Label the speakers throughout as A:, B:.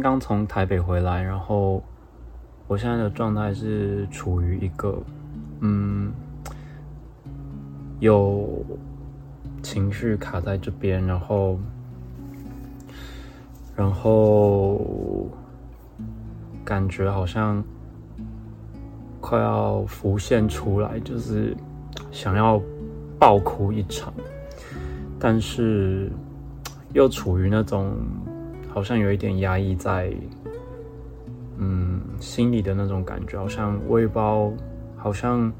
A: 刚从台北回来，然后我现在的状态是处于一个，嗯，有情绪卡在这边，然后，然后感觉好像快要浮现出来，就是想要爆哭一场，但是又处于那种。好像有一点压抑在，嗯，心里的那种感觉，好像我也不知道，好像，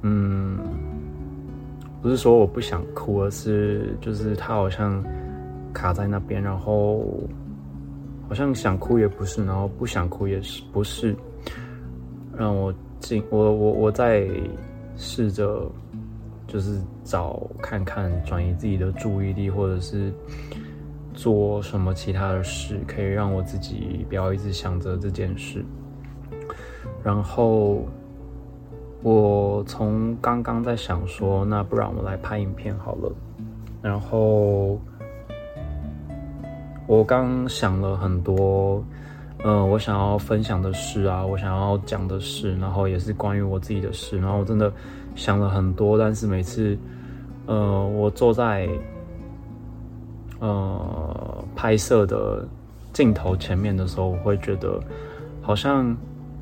A: 嗯，不是说我不想哭，而是就是他好像卡在那边，然后好像想哭也不是，然后不想哭也是不是，让我进我我我在试着就是找看看转移自己的注意力，或者是。做什么其他的事可以让我自己不要一直想着这件事？然后我从刚刚在想说，那不然我来拍影片好了。然后我刚想了很多，嗯，我想要分享的事啊，我想要讲的事，然后也是关于我自己的事。然后我真的想了很多，但是每次，呃，我坐在。呃，拍摄的镜头前面的时候，我会觉得好像，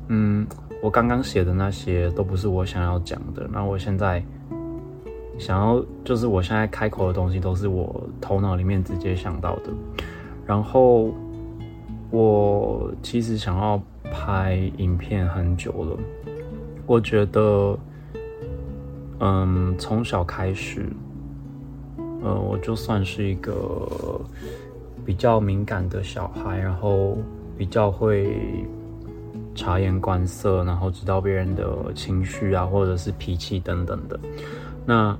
A: 嗯，我刚刚写的那些都不是我想要讲的。那我现在想要，就是我现在开口的东西，都是我头脑里面直接想到的。然后我其实想要拍影片很久了，我觉得，嗯，从小开始。呃，我就算是一个比较敏感的小孩，然后比较会察言观色，然后知道别人的情绪啊，或者是脾气等等的。那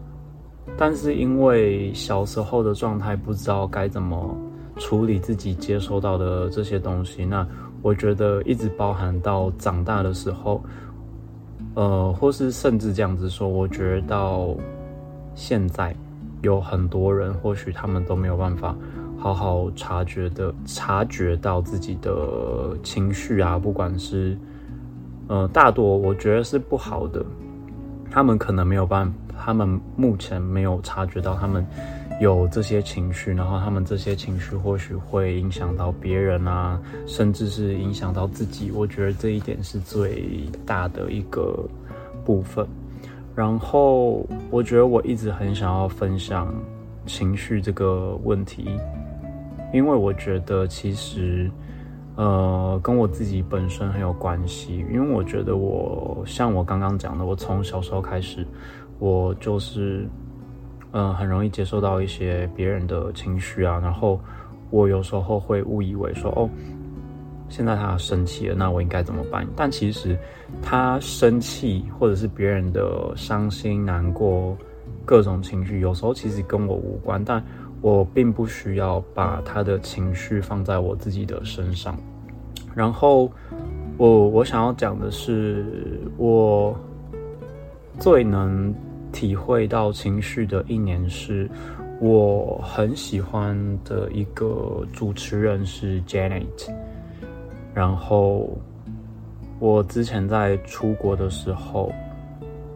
A: 但是因为小时候的状态不知道该怎么处理自己接收到的这些东西，那我觉得一直包含到长大的时候，呃，或是甚至这样子说，我觉得到现在。有很多人，或许他们都没有办法好好察觉的察觉到自己的情绪啊，不管是呃大多我觉得是不好的，他们可能没有办，他们目前没有察觉到他们有这些情绪，然后他们这些情绪或许会影响到别人啊，甚至是影响到自己。我觉得这一点是最大的一个部分。然后，我觉得我一直很想要分享情绪这个问题，因为我觉得其实，呃，跟我自己本身很有关系。因为我觉得我像我刚刚讲的，我从小时候开始，我就是，嗯，很容易接受到一些别人的情绪啊，然后我有时候会误以为说，哦。现在他生气了，那我应该怎么办？但其实他生气或者是别人的伤心、难过各种情绪，有时候其实跟我无关，但我并不需要把他的情绪放在我自己的身上。然后我我想要讲的是，我最能体会到情绪的一年是，我很喜欢的一个主持人是 Janet。然后，我之前在出国的时候，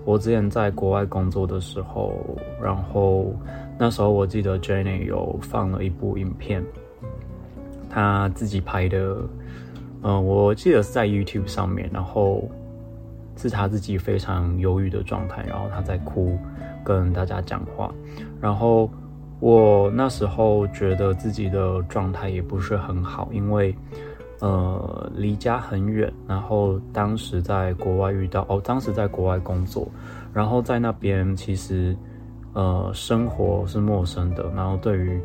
A: 我之前在国外工作的时候，然后那时候我记得 Jenny 有放了一部影片，他自己拍的，嗯，我记得是在 YouTube 上面，然后是他自己非常忧郁的状态，然后他在哭，跟大家讲话，然后我那时候觉得自己的状态也不是很好，因为。呃，离家很远，然后当时在国外遇到哦，当时在国外工作，然后在那边其实呃生活是陌生的，然后对于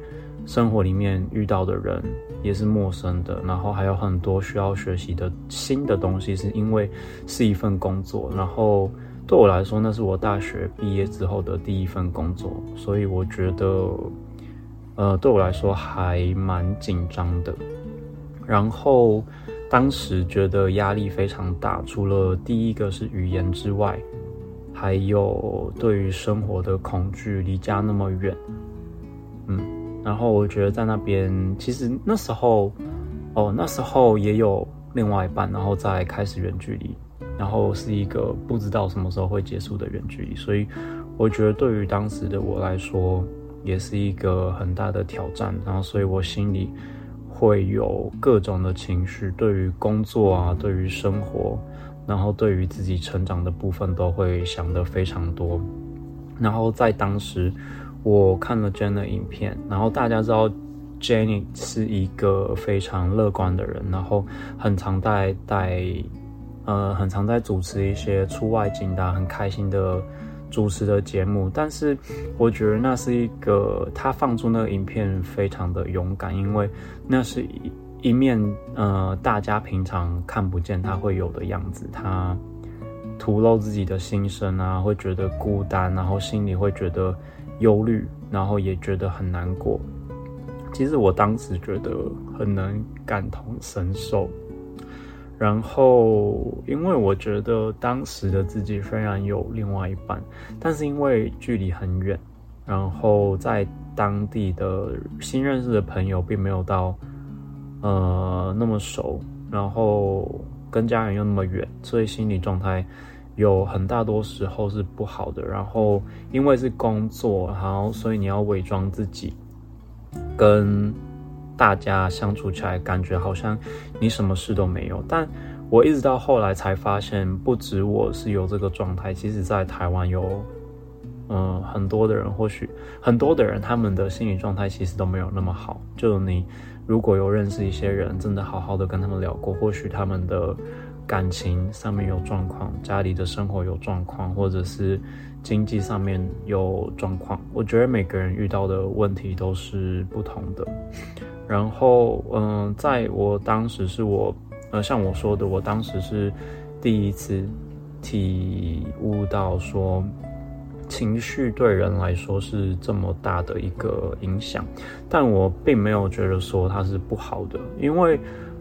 A: 生活里面遇到的人也是陌生的，然后还有很多需要学习的新的东西，是因为是一份工作，然后对我来说那是我大学毕业之后的第一份工作，所以我觉得呃对我来说还蛮紧张的。然后，当时觉得压力非常大，除了第一个是语言之外，还有对于生活的恐惧，离家那么远，嗯，然后我觉得在那边，其实那时候，哦，那时候也有另外一半，然后再开始远距离，然后是一个不知道什么时候会结束的远距离，所以我觉得对于当时的我来说，也是一个很大的挑战。然后，所以我心里会有各种的情绪，对于工作啊，对于生活，然后对于自己成长的部分，都会想得非常多。然后在当时。我看了 Jenny 的影片，然后大家知道 Jenny 是一个非常乐观的人，然后很常在带，呃，很常在主持一些出外景的很开心的主持的节目。但是我觉得那是一个他放出那个影片非常的勇敢，因为那是一一面呃大家平常看不见他会有的样子，他吐露自己的心声啊，会觉得孤单，然后心里会觉得。忧虑，然后也觉得很难过。其实我当时觉得很能感同身受。然后，因为我觉得当时的自己虽然有另外一半，但是因为距离很远，然后在当地的新认识的朋友并没有到呃那么熟，然后跟家人又那么远，所以心理状态。有很大多时候是不好的，然后因为是工作，然后所以你要伪装自己，跟大家相处起来感觉好像你什么事都没有。但我一直到后来才发现，不止我是有这个状态，其实在台湾有，嗯，很多的人，或许很多的人他们的心理状态其实都没有那么好。就你如果有认识一些人，真的好好的跟他们聊过，或许他们的。感情上面有状况，家里的生活有状况，或者是经济上面有状况。我觉得每个人遇到的问题都是不同的。然后，嗯，在我当时是我，呃，像我说的，我当时是第一次体悟到说，情绪对人来说是这么大的一个影响，但我并没有觉得说它是不好的，因为。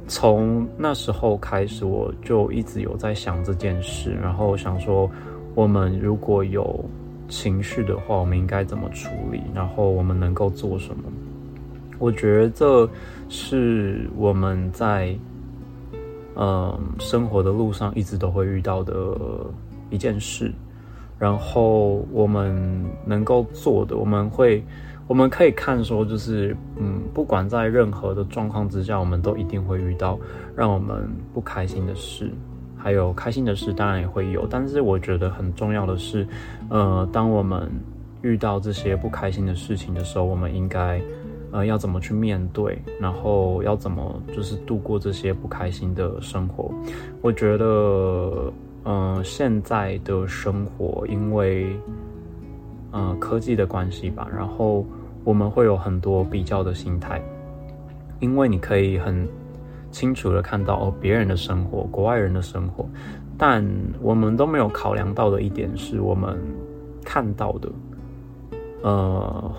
A: 从那时候开始，我就一直有在想这件事，然后想说，我们如果有情绪的话，我们应该怎么处理？然后我们能够做什么？我觉得这是我们在嗯生活的路上一直都会遇到的一件事，然后我们能够做的，我们会。我们可以看说，就是嗯，不管在任何的状况之下，我们都一定会遇到让我们不开心的事，还有开心的事，当然也会有。但是我觉得很重要的是，呃，当我们遇到这些不开心的事情的时候，我们应该呃要怎么去面对，然后要怎么就是度过这些不开心的生活。我觉得，嗯，现在的生活因为呃科技的关系吧，然后。我们会有很多比较的心态，因为你可以很清楚的看到哦别人的生活，国外人的生活，但我们都没有考量到的一点是我们看到的，呃，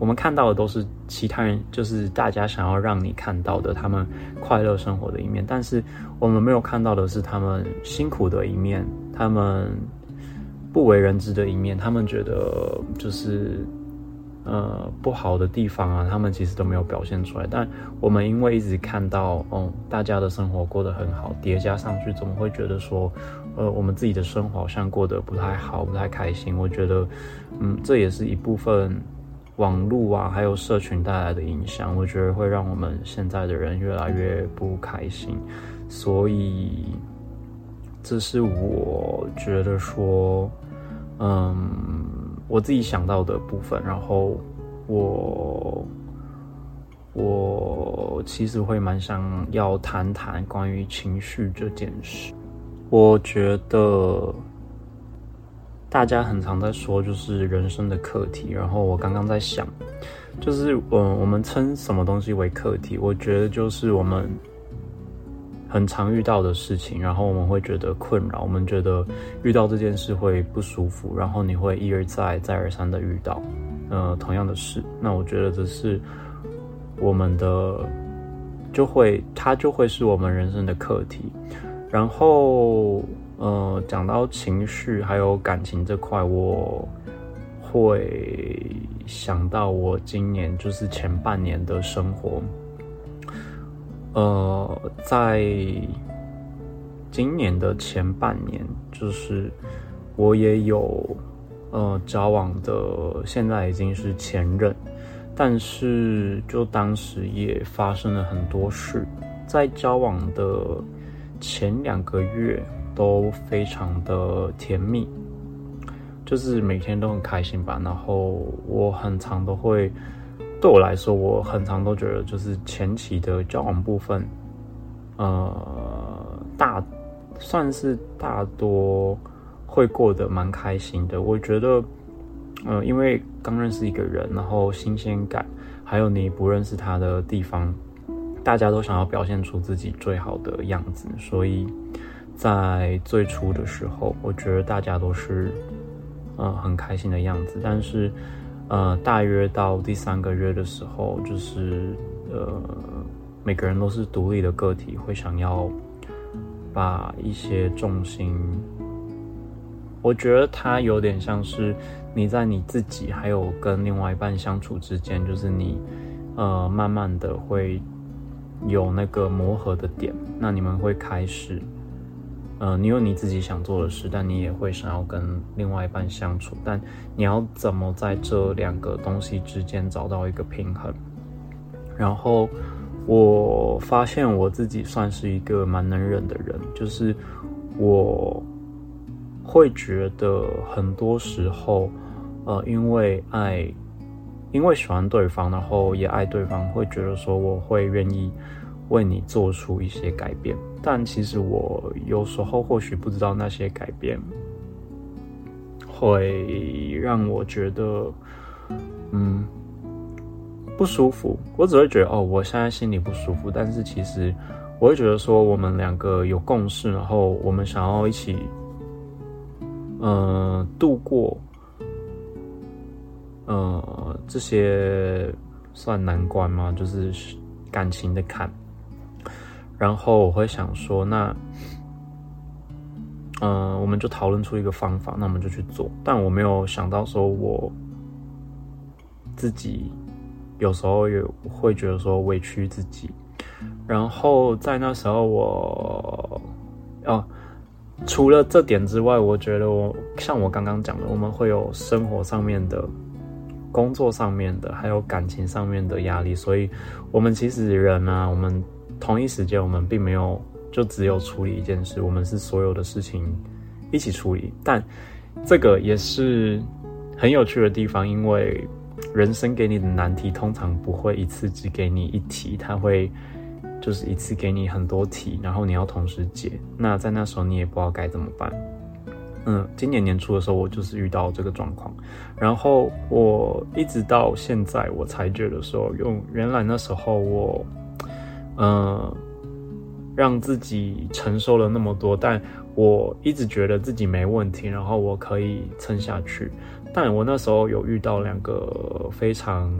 A: 我们看到的都是其他人，就是大家想要让你看到的他们快乐生活的一面，但是我们没有看到的是他们辛苦的一面，他们不为人知的一面，他们觉得就是。呃，不好的地方啊，他们其实都没有表现出来。但我们因为一直看到，哦，大家的生活过得很好，叠加上去，怎么会觉得说，呃，我们自己的生活好像过得不太好，不太开心？我觉得，嗯，这也是一部分网络啊，还有社群带来的影响。我觉得会让我们现在的人越来越不开心。所以，这是我觉得说，嗯。我自己想到的部分，然后我我其实会蛮想要谈谈关于情绪这件事。我觉得大家很常在说，就是人生的课题。然后我刚刚在想，就是嗯，我们称什么东西为课题？我觉得就是我们。很常遇到的事情，然后我们会觉得困扰，我们觉得遇到这件事会不舒服，然后你会一而再、再而三的遇到，呃，同样的事。那我觉得这是我们的，就会它就会是我们人生的课题。然后，呃，讲到情绪还有感情这块，我会想到我今年就是前半年的生活，呃，在今年的前半年，就是我也有呃交往的，现在已经是前任，但是就当时也发生了很多事，在交往的前两个月都非常的甜蜜。就是每天都很开心吧，然后我很常都会，对我来说，我很常都觉得就是前期的交往部分，呃，大算是大多会过得蛮开心的。我觉得，呃，因为刚认识一个人，然后新鲜感，还有你不认识他的地方，大家都想要表现出自己最好的样子，所以在最初的时候，我觉得大家都是。呃，很开心的样子，但是，呃，大约到第三个月的时候，就是呃，每个人都是独立的个体，会想要把一些重心，我觉得它有点像是你在你自己还有跟另外一半相处之间，就是你呃，慢慢的会有那个磨合的点，那你们会开始。呃，你有你自己想做的事，但你也会想要跟另外一半相处，但你要怎么在这两个东西之间找到一个平衡？然后我发现我自己算是一个蛮能忍的人，就是我会觉得很多时候，呃，因为爱，因为喜欢对方，然后也爱对方，会觉得说我会愿意。为你做出一些改变，但其实我有时候或许不知道那些改变会让我觉得，嗯，不舒服。我只会觉得哦，我现在心里不舒服。但是其实我会觉得说，我们两个有共识，然后我们想要一起，嗯，度过，呃，这些算难关吗？就是感情的坎。然后我会想说，那，嗯，我们就讨论出一个方法，那我们就去做。但我没有想到说，我自己有时候也会觉得说委屈自己。然后在那时候，我，哦，除了这点之外，我觉得我像我刚刚讲的，我们会有生活上面的、工作上面的，还有感情上面的压力。所以，我们其实人啊，我们。同一时间，我们并没有就只有处理一件事，我们是所有的事情一起处理。但这个也是很有趣的地方，因为人生给你的难题通常不会一次只给你一题，它会就是一次给你很多题，然后你要同时解。那在那时候你也不知道该怎么办。嗯，今年年初的时候，我就是遇到这个状况，然后我一直到现在我才觉得说，用原来那时候我。嗯，让自己承受了那么多，但我一直觉得自己没问题，然后我可以撑下去。但我那时候有遇到两个非常，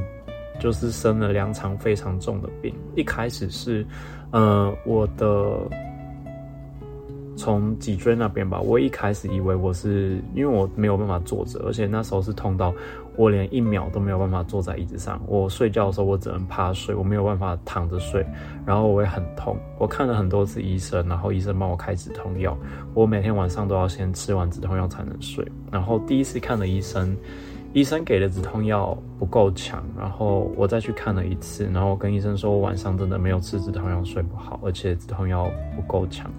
A: 就是生了两场非常重的病。一开始是，嗯，我的从脊椎那边吧，我一开始以为我是因为我没有办法坐着，而且那时候是痛到。我连一秒都没有办法坐在椅子上。我睡觉的时候，我只能趴睡，我没有办法躺着睡。然后我也很痛。我看了很多次医生，然后医生帮我开止痛药。我每天晚上都要先吃完止痛药才能睡。然后第一次看了医生，医生给的止痛药不够强。然后我再去看了一次，然后我跟医生说我晚上真的没有吃止痛药睡不好，而且止痛药不够强。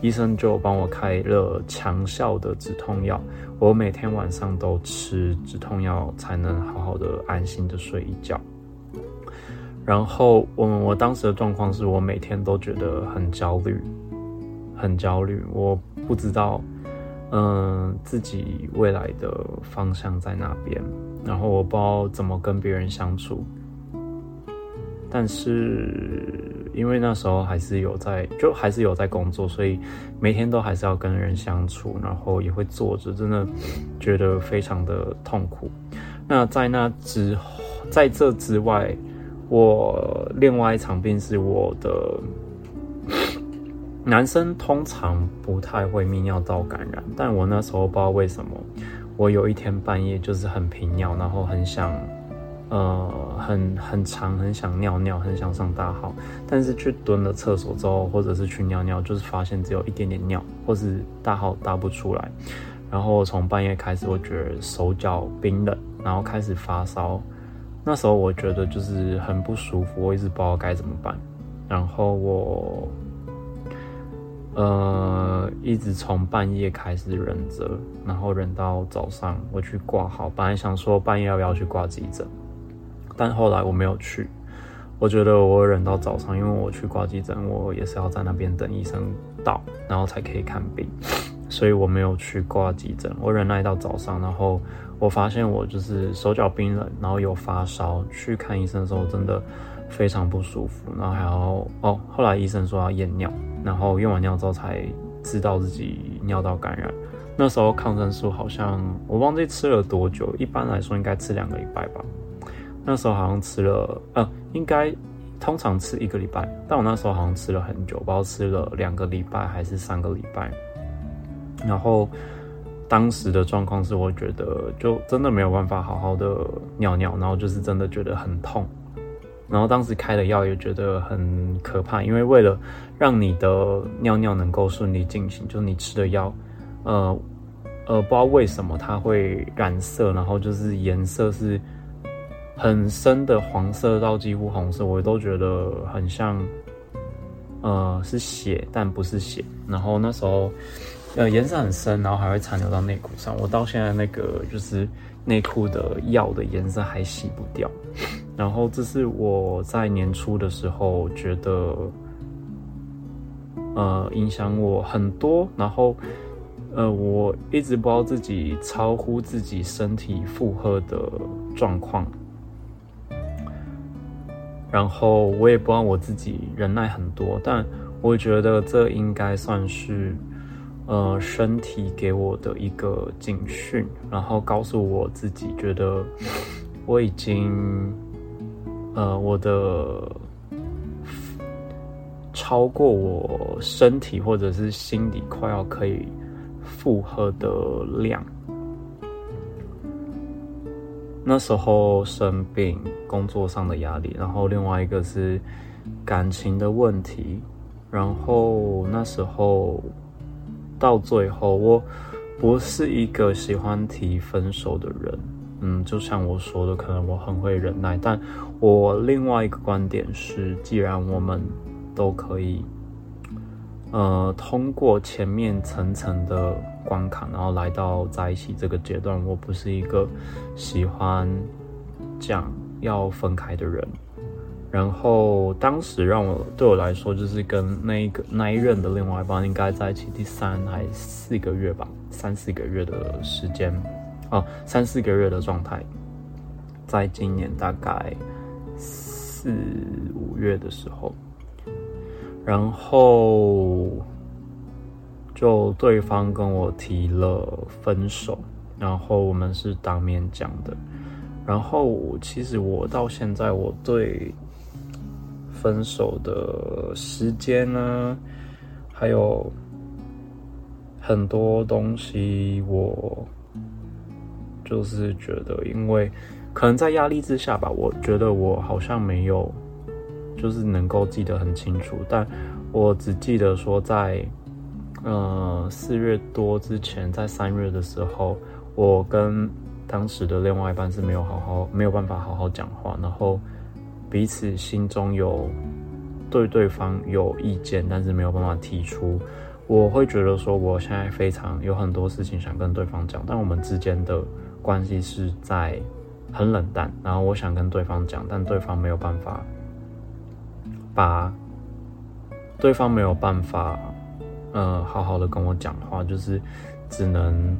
A: 医生就帮我开了强效的止痛药，我每天晚上都吃止痛药，才能好好的安心的睡一觉。然后我我当时的状况是我每天都觉得很焦虑，很焦虑，我不知道，嗯，自己未来的方向在那边，然后我不知道怎么跟别人相处，但是。因为那时候还是有在，就还是有在工作，所以每天都还是要跟人相处，然后也会坐着，真的觉得非常的痛苦。那在那之，在这之外，我另外一场病是我的男生通常不太会泌尿道感染，但我那时候不知道为什么，我有一天半夜就是很频尿，然后很想呃，很很长，很想尿尿，很想上大号，但是去蹲了厕所之后，或者是去尿尿，就是发现只有一点点尿，或是大号大不出来。然后从半夜开始，我觉得手脚冰冷，然后开始发烧。那时候我觉得就是很不舒服，我一直不知道该怎么办。然后我，呃，一直从半夜开始忍着，然后忍到早上我去挂号。本来想说半夜要不要去挂急诊。但后来我没有去，我觉得我忍到早上，因为我去挂急诊，我也是要在那边等医生到，然后才可以看病，所以我没有去挂急诊。我忍耐到早上，然后我发现我就是手脚冰冷，然后有发烧，去看医生的时候真的非常不舒服，然后还要哦，后来医生说要验尿，然后验完尿之后才知道自己尿道感染。那时候抗生素好像我忘记吃了多久，一般来说应该吃两个礼拜吧。那时候好像吃了，呃，应该通常吃一个礼拜，但我那时候好像吃了很久，不知道吃了两个礼拜还是三个礼拜。然后当时的状况是，我觉得就真的没有办法好好的尿尿，然后就是真的觉得很痛。然后当时开的药也觉得很可怕，因为为了让你的尿尿能够顺利进行，就是你吃的药，呃呃，不知道为什么它会染色，然后就是颜色是。很深的黄色到几乎红色，我都觉得很像，呃，是血，但不是血。然后那时候，呃，颜色很深，然后还会残留到内裤上。我到现在那个就是内裤的药的颜色还洗不掉。然后这是我在年初的时候觉得，呃，影响我很多。然后，呃，我一直不知道自己超乎自己身体负荷的状况。然后我也不知道我自己忍耐很多，但我觉得这应该算是，呃，身体给我的一个警讯，然后告诉我自己，觉得我已经，呃，我的超过我身体或者是心理快要可以负荷的量。那时候生病，工作上的压力，然后另外一个是感情的问题，然后那时候到最后，我不是一个喜欢提分手的人，嗯，就像我说的，可能我很会忍耐，但我另外一个观点是，既然我们都可以。呃，通过前面层层的关卡，然后来到在一起这个阶段，我不是一个喜欢讲要分开的人。然后当时让我对我来说，就是跟那一个那一任的另外一半应该在一起第三还四个月吧，三四个月的时间，哦，三四个月的状态，在今年大概四五月的时候。然后，就对方跟我提了分手，然后我们是当面讲的。然后其实我到现在，我对分手的时间呢，还有很多东西，我就是觉得，因为可能在压力之下吧，我觉得我好像没有。就是能够记得很清楚，但我只记得说在，呃四月多之前，在三月的时候，我跟当时的另外一半是没有好好没有办法好好讲话，然后彼此心中有对对方有意见，但是没有办法提出。我会觉得说，我现在非常有很多事情想跟对方讲，但我们之间的关系是在很冷淡，然后我想跟对方讲，但对方没有办法。把对方没有办法，呃，好好的跟我讲话，就是只能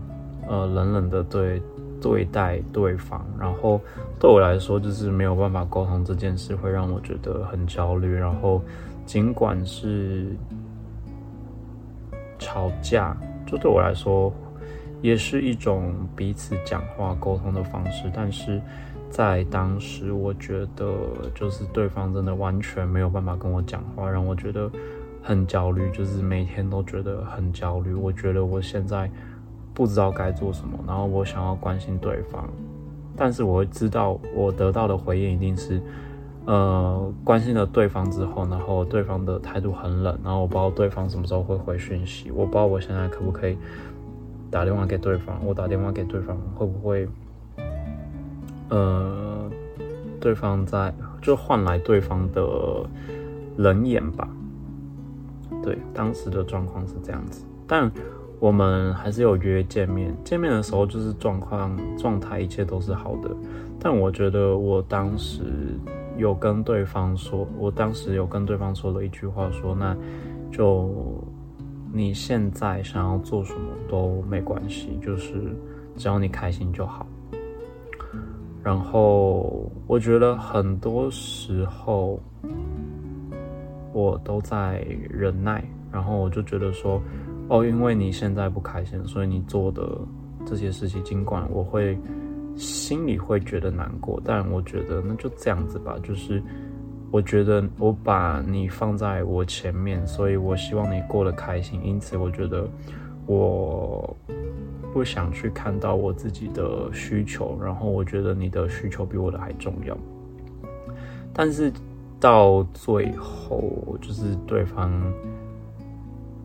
A: 呃冷冷的对对待对方，然后对我来说就是没有办法沟通这件事，会让我觉得很焦虑。然后尽管是吵架，就对我来说也是一种彼此讲话沟通的方式，但是。在当时，我觉得就是对方真的完全没有办法跟我讲话，让我觉得很焦虑，就是每天都觉得很焦虑。我觉得我现在不知道该做什么，然后我想要关心对方，但是我知道我得到的回应一定是，呃，关心了对方之后，然后对方的态度很冷，然后我不知道对方什么时候会回讯息，我不知道我现在可不可以打电话给对方，我打电话给对方会不会，呃，对方在就换来对方的冷眼吧。对，当时的状况是这样子，但我们还是有约见面。见面的时候就是状况状态一切都是好的，但我觉得我当时有跟对方说，我当时有跟对方说了一句话，说那就你现在想要做什么都没关系，就是只要你开心就好。然后我觉得很多时候。我都在忍耐，然后我就觉得说，哦，因为你现在不开心，所以你做的这些事情，尽管我会心里会觉得难过，但我觉得那就这样子吧。就是我觉得我把你放在我前面，所以我希望你过得开心。因此，我觉得我不想去看到我自己的需求，然后我觉得你的需求比我的还重要。但是。到最后，就是对方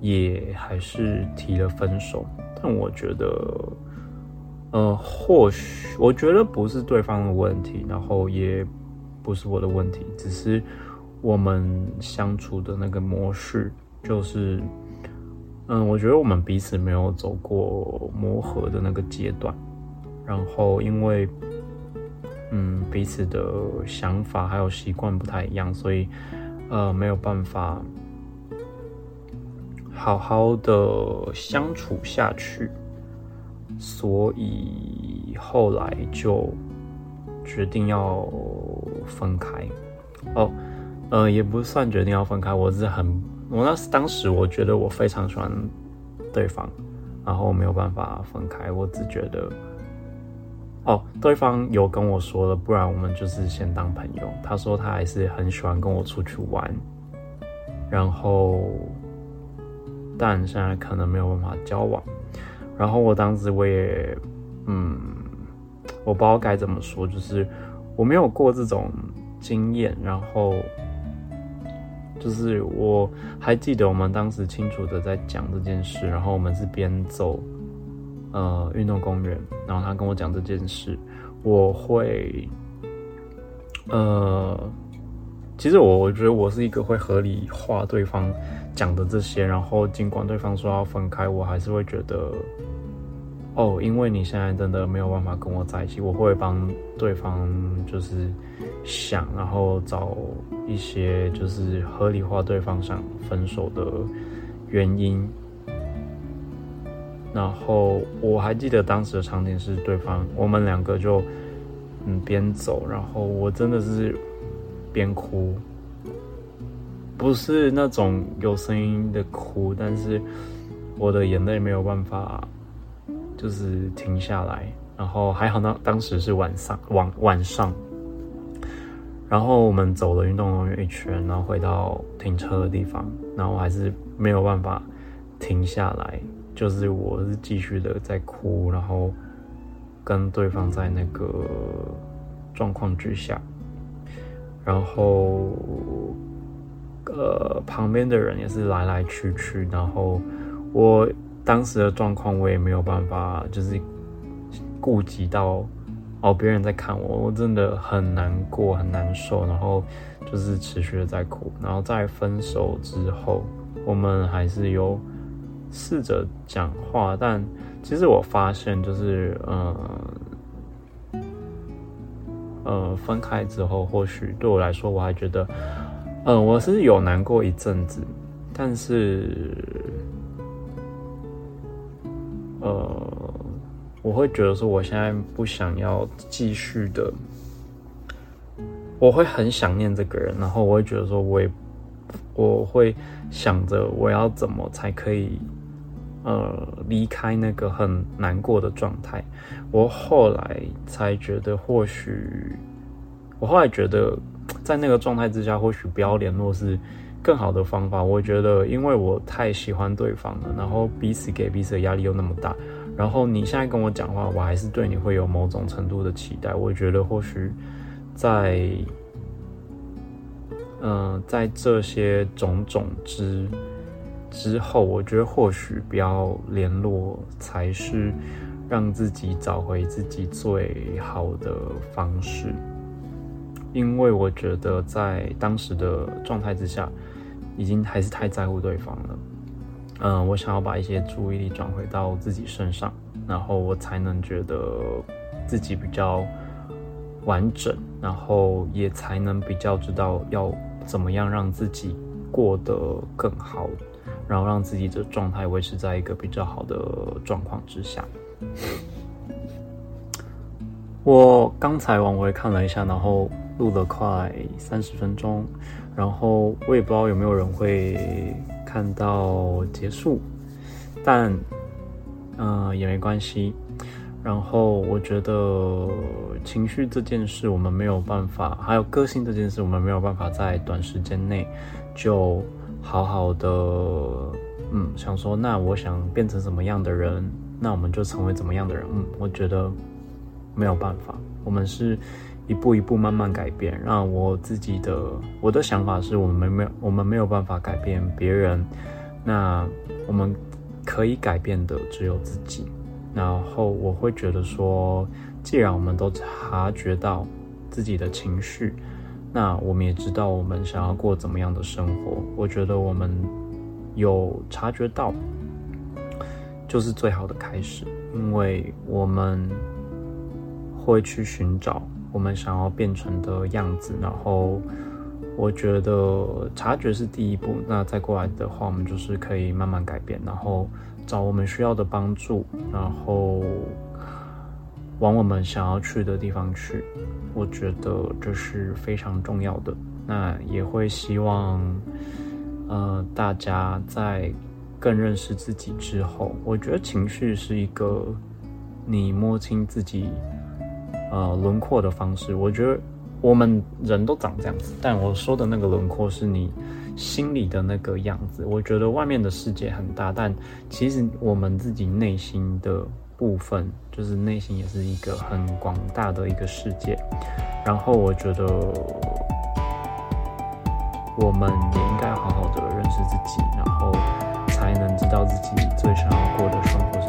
A: 也还是提了分手，但我觉得，呃，或许我觉得不是对方的问题，然后也不是我的问题，只是我们相处的那个模式，就是，嗯，我觉得我们彼此没有走过磨合的那个阶段，然后因为。嗯，彼此的想法还有习惯不太一样，所以呃没有办法好好的相处下去，所以后来就决定要分开。哦，呃，也不算决定要分开，我是很我那当时我觉得我非常喜欢对方，然后没有办法分开，我只觉得。哦，对方有跟我说了，不然我们就是先当朋友。他说他还是很喜欢跟我出去玩，然后，但现在可能没有办法交往。然后我当时我也，嗯，我不知道该怎么说，就是我没有过这种经验。然后，就是我还记得我们当时清楚的在讲这件事，然后我们是边走。呃，运动公园，然后他跟我讲这件事，我会，呃，其实我我觉得我是一个会合理化对方讲的这些，然后尽管对方说要分开，我还是会觉得，哦，因为你现在真的没有办法跟我在一起，我会帮对方就是想，然后找一些就是合理化对方想分手的原因。然后我还记得当时的场景是，对方我们两个就嗯边走，然后我真的是边哭，不是那种有声音的哭，但是我的眼泪没有办法就是停下来。然后还好呢，当时是晚上晚晚上，然后我们走了运动公园一圈，然后回到停车的地方，然后还是没有办法停下来。就是我是继续的在哭，然后跟对方在那个状况之下，然后呃旁边的人也是来来去去，然后我当时的状况我也没有办法，就是顾及到哦别人在看我，我真的很难过很难受，然后就是持续的在哭，然后在分手之后，我们还是有。试着讲话，但其实我发现，就是呃呃，分开之后，或许对我来说，我还觉得，嗯，我是有难过一阵子，但是，呃，我会觉得说，我现在不想要继续的，我会很想念这个人，然后我会觉得说，我也我会想着我要怎么才可以。呃，离开那个很难过的状态，我后来才觉得，或许我后来觉得，在那个状态之下，或许不要联络是更好的方法。我觉得，因为我太喜欢对方了，然后彼此给彼此的压力又那么大，然后你现在跟我讲话，我还是对你会有某种程度的期待。我觉得或许在，嗯，在这些种种之之后，我觉得或许不要联络才是让自己找回自己最好的方式。因为我觉得在当时的状态之下，已经还是太在乎对方了。嗯，我想要把一些注意力转回到自己身上，然后我才能觉得自己比较完整，然后也才能比较知道要怎么样让自己过得更好，然后让自己的状态维持在一个比较好的状况之下。我刚才往回看了一下，然后。录了快三十分钟，然后我也不知道有没有人会看到结束，但嗯也没关系。然后我觉得情绪这件事我们没有办法，还有个性这件事我们没有办法在短时间内就好好的嗯想说，那我想变成什么样的人，那我们就成为怎么样的人。嗯，我觉得没有办法，我们是。一步一步慢慢改变，让我自己的我的想法是我们没有我们没有办法改变别人，那我们可以改变的只有自己。然后我会觉得说，既然我们都察觉到自己的情绪，那我们也知道我们想要过怎么样的生活。我觉得我们有察觉到，就是最好的开始，因为我们会去寻找。我们想要变成的样子，然后我觉得察觉是第一步。那再过来的话，我们就是可以慢慢改变，然后找我们需要的帮助，然后往我们想要去的地方去。我觉得这是非常重要的。那也会希望，呃，大家在更认识自己之后，我觉得情绪是一个你摸清自己。呃，轮廓的方式，我觉得我们人都长这样子，但我说的那个轮廓是你心里的那个样子。我觉得外面的世界很大，但其实我们自己内心的部分，就是内心也是一个很广大的一个世界。然后我觉得我们也应该好好的认识自己，然后才能知道自己最想要过的生活。